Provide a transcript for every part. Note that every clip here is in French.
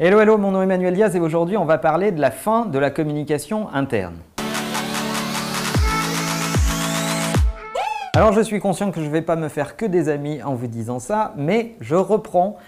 Hello, hello, mon nom est Emmanuel Diaz et aujourd'hui on va parler de la fin de la communication interne. Alors je suis conscient que je ne vais pas me faire que des amis en vous disant ça, mais je reprends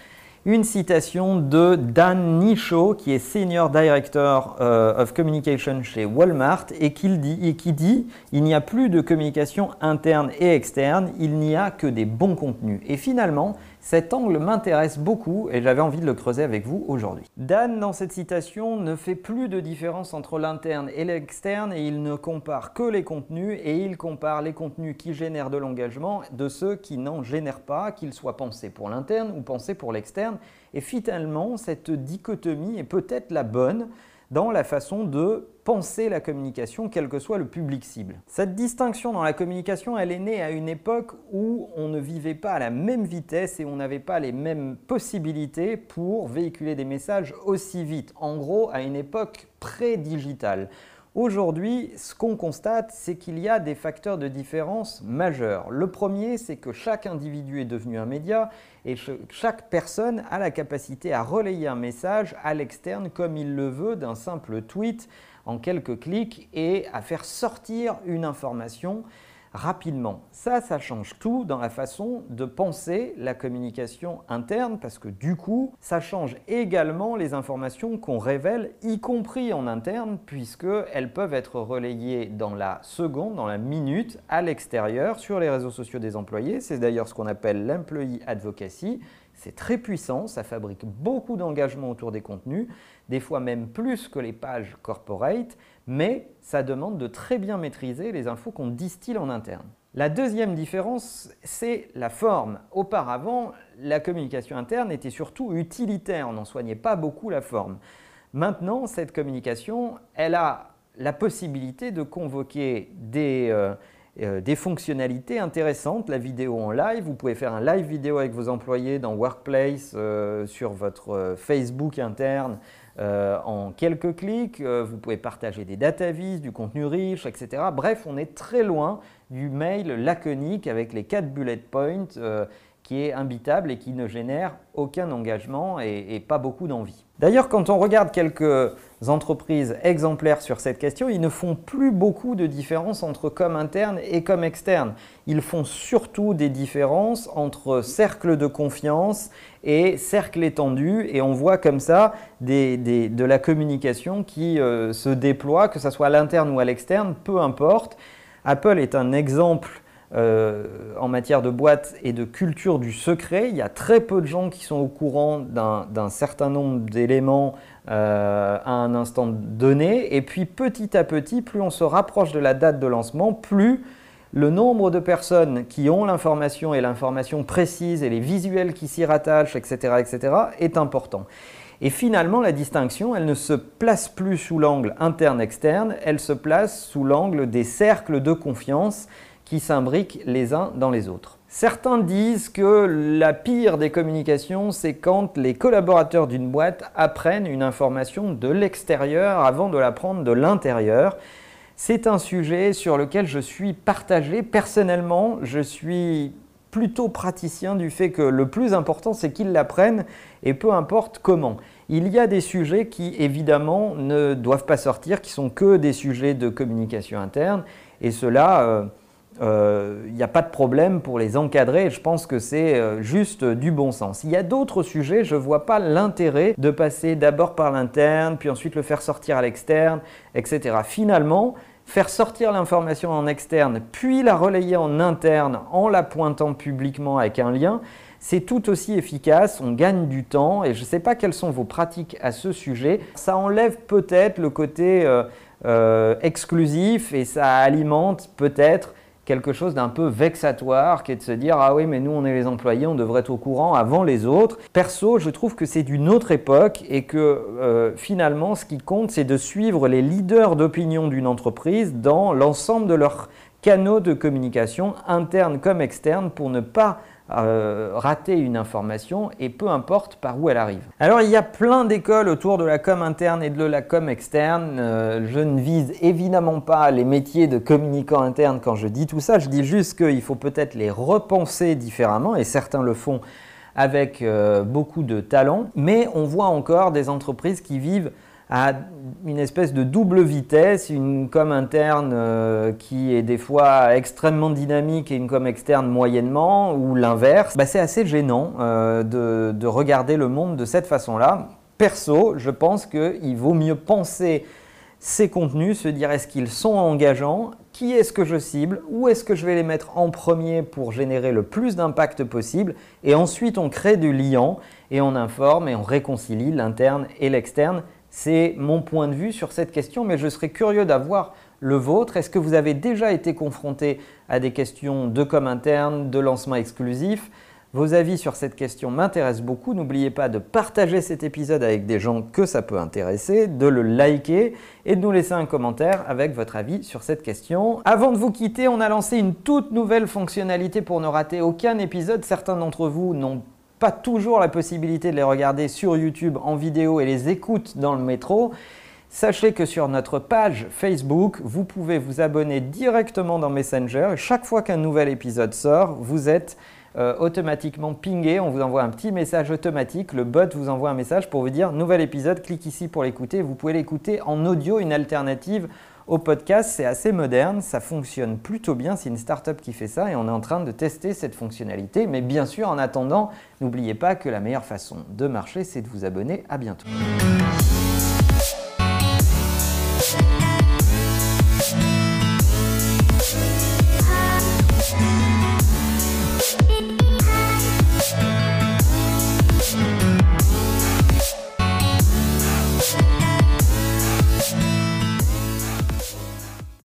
une citation de Dan Nisho, qui est Senior Director euh, of Communication chez Walmart, et qui dit, et qui dit il n'y a plus de communication interne et externe, il n'y a que des bons contenus. Et finalement, cet angle m'intéresse beaucoup et j'avais envie de le creuser avec vous aujourd'hui. Dan, dans cette citation, ne fait plus de différence entre l'interne et l'externe et il ne compare que les contenus et il compare les contenus qui génèrent de l'engagement de ceux qui n'en génèrent pas, qu'ils soient pensés pour l'interne ou pensés pour l'externe. Et finalement, cette dichotomie est peut-être la bonne dans la façon de penser la communication, quel que soit le public cible. Cette distinction dans la communication, elle est née à une époque où on ne vivait pas à la même vitesse et on n'avait pas les mêmes possibilités pour véhiculer des messages aussi vite. En gros, à une époque pré-digitale. Aujourd'hui, ce qu'on constate, c'est qu'il y a des facteurs de différence majeurs. Le premier, c'est que chaque individu est devenu un média et chaque personne a la capacité à relayer un message à l'externe comme il le veut d'un simple tweet en quelques clics et à faire sortir une information rapidement. Ça, ça change tout dans la façon de penser la communication interne parce que du coup, ça change également les informations qu'on révèle, y compris en interne, puisqu'elles peuvent être relayées dans la seconde, dans la minute, à l'extérieur, sur les réseaux sociaux des employés. C'est d'ailleurs ce qu'on appelle l'employee advocacy. C'est très puissant, ça fabrique beaucoup d'engagement autour des contenus, des fois même plus que les pages corporate, mais ça demande de très bien maîtriser les infos qu'on distille en interne. La deuxième différence, c'est la forme. Auparavant, la communication interne était surtout utilitaire, on n'en soignait pas beaucoup la forme. Maintenant, cette communication, elle a la possibilité de convoquer des... Euh, des fonctionnalités intéressantes, la vidéo en live. Vous pouvez faire un live vidéo avec vos employés dans Workplace, euh, sur votre euh, Facebook interne en quelques clics. vous pouvez partager des datavis, du contenu riche, etc. Bref, on est très loin du mail laconique avec les quatre bullet points qui est imbitable et qui ne génère aucun engagement et, pas beaucoup d'envie. D'ailleurs, quand on regarde quelques entreprises exemplaires sur cette question, ils ne font plus beaucoup de différence entre com interne et com externe. Ils font surtout des différences entre cercle de confiance et cercle étendu et on voit comme ça de la communication qui euh, se déploie, que ce soit à l'interne ou à l'externe, peu importe. Apple est un exemple euh, en matière de boîte et de culture du secret. Il y a très peu de gens qui sont au courant d'un certain nombre d'éléments euh, à un instant donné. Et puis petit à petit, plus on se rapproche de la date de lancement, plus le nombre de personnes qui ont l'information et l'information précise et les visuels qui s'y rattachent, etc., etc., est important. Et finalement, la distinction, elle ne se place plus sous l'angle interne-externe, elle se place sous l'angle des cercles de confiance qui s'imbriquent les uns dans les autres. Certains disent que la pire des communications, c'est quand les collaborateurs d'une boîte apprennent une information de l'extérieur avant de l'apprendre de l'intérieur. C'est un sujet sur lequel je suis partagé. Personnellement, je suis plutôt praticien du fait que le plus important, c'est qu'ils l'apprennent et peu importe comment. Il y a des sujets qui, évidemment, ne doivent pas sortir, qui sont que des sujets de communication interne. Et cela, euh, il euh, n'y a pas de problème pour les encadrer. Je pense que c'est euh, juste du bon sens. Il y a d'autres sujets, je ne vois pas l'intérêt de passer d'abord par l'interne, puis ensuite le faire sortir à l'externe, etc. Finalement, faire sortir l'information en externe, puis la relayer en interne en la pointant publiquement avec un lien, c'est tout aussi efficace, on gagne du temps et je ne sais pas quelles sont vos pratiques à ce sujet. Ça enlève peut-être le côté euh, exclusif et ça alimente peut-être quelque chose d'un peu vexatoire qui est de se dire ah oui mais nous on est les employés, on devrait être au courant avant les autres. Perso, je trouve que c'est d'une autre époque et que euh, finalement ce qui compte c'est de suivre les leaders d'opinion d'une entreprise dans l'ensemble de leurs canaux de communication internes comme externes pour ne pas euh, rater une information et peu importe par où elle arrive. Alors il y a plein d'écoles autour de la com interne et de la com externe. Euh, je ne vise évidemment pas les métiers de communicant interne quand je dis tout ça. Je dis juste qu'il faut peut-être les repenser différemment et certains le font avec euh, beaucoup de talent, mais on voit encore des entreprises qui vivent à une espèce de double vitesse, une com interne euh, qui est des fois extrêmement dynamique et une com externe moyennement, ou l'inverse. Bah, c'est assez gênant euh, de, de regarder le monde de cette façon-là. Perso, je pense qu'il vaut mieux penser ces contenus, se dire est-ce qu'ils sont engageants, qui est-ce que je cible, où est-ce que je vais les mettre en premier pour générer le plus d'impact possible, et ensuite on crée du liant et on informe et on réconcilie l'interne et l'externe. C'est mon point de vue sur cette question, mais je serais curieux d'avoir le vôtre. Est-ce que vous avez déjà été confronté à des questions de com interne, de lancement exclusif? Vos avis sur cette question m'intéressent beaucoup. N'oubliez pas de partager cet épisode avec des gens que ça peut intéresser, de le liker et de nous laisser un commentaire avec votre avis sur cette question. Avant de vous quitter, on a lancé une toute nouvelle fonctionnalité pour ne rater aucun épisode. Certains d'entre vous n'ont pas toujours la possibilité de les regarder sur YouTube en vidéo et les écoutent dans le métro. Sachez que sur notre page Facebook, vous pouvez vous abonner directement dans Messenger. Chaque fois qu'un nouvel épisode sort, vous êtes euh, automatiquement pingé. On vous envoie un petit message automatique. Le bot vous envoie un message pour vous dire nouvel épisode, clique ici pour l'écouter. Vous pouvez l'écouter en audio, une alternative au podcast. C'est assez moderne, ça fonctionne plutôt bien. C'est une startup qui fait ça et on est en train de tester cette fonctionnalité. Mais bien sûr, en attendant, n'oubliez pas que la meilleure façon de marcher, c'est de vous abonner. À bientôt.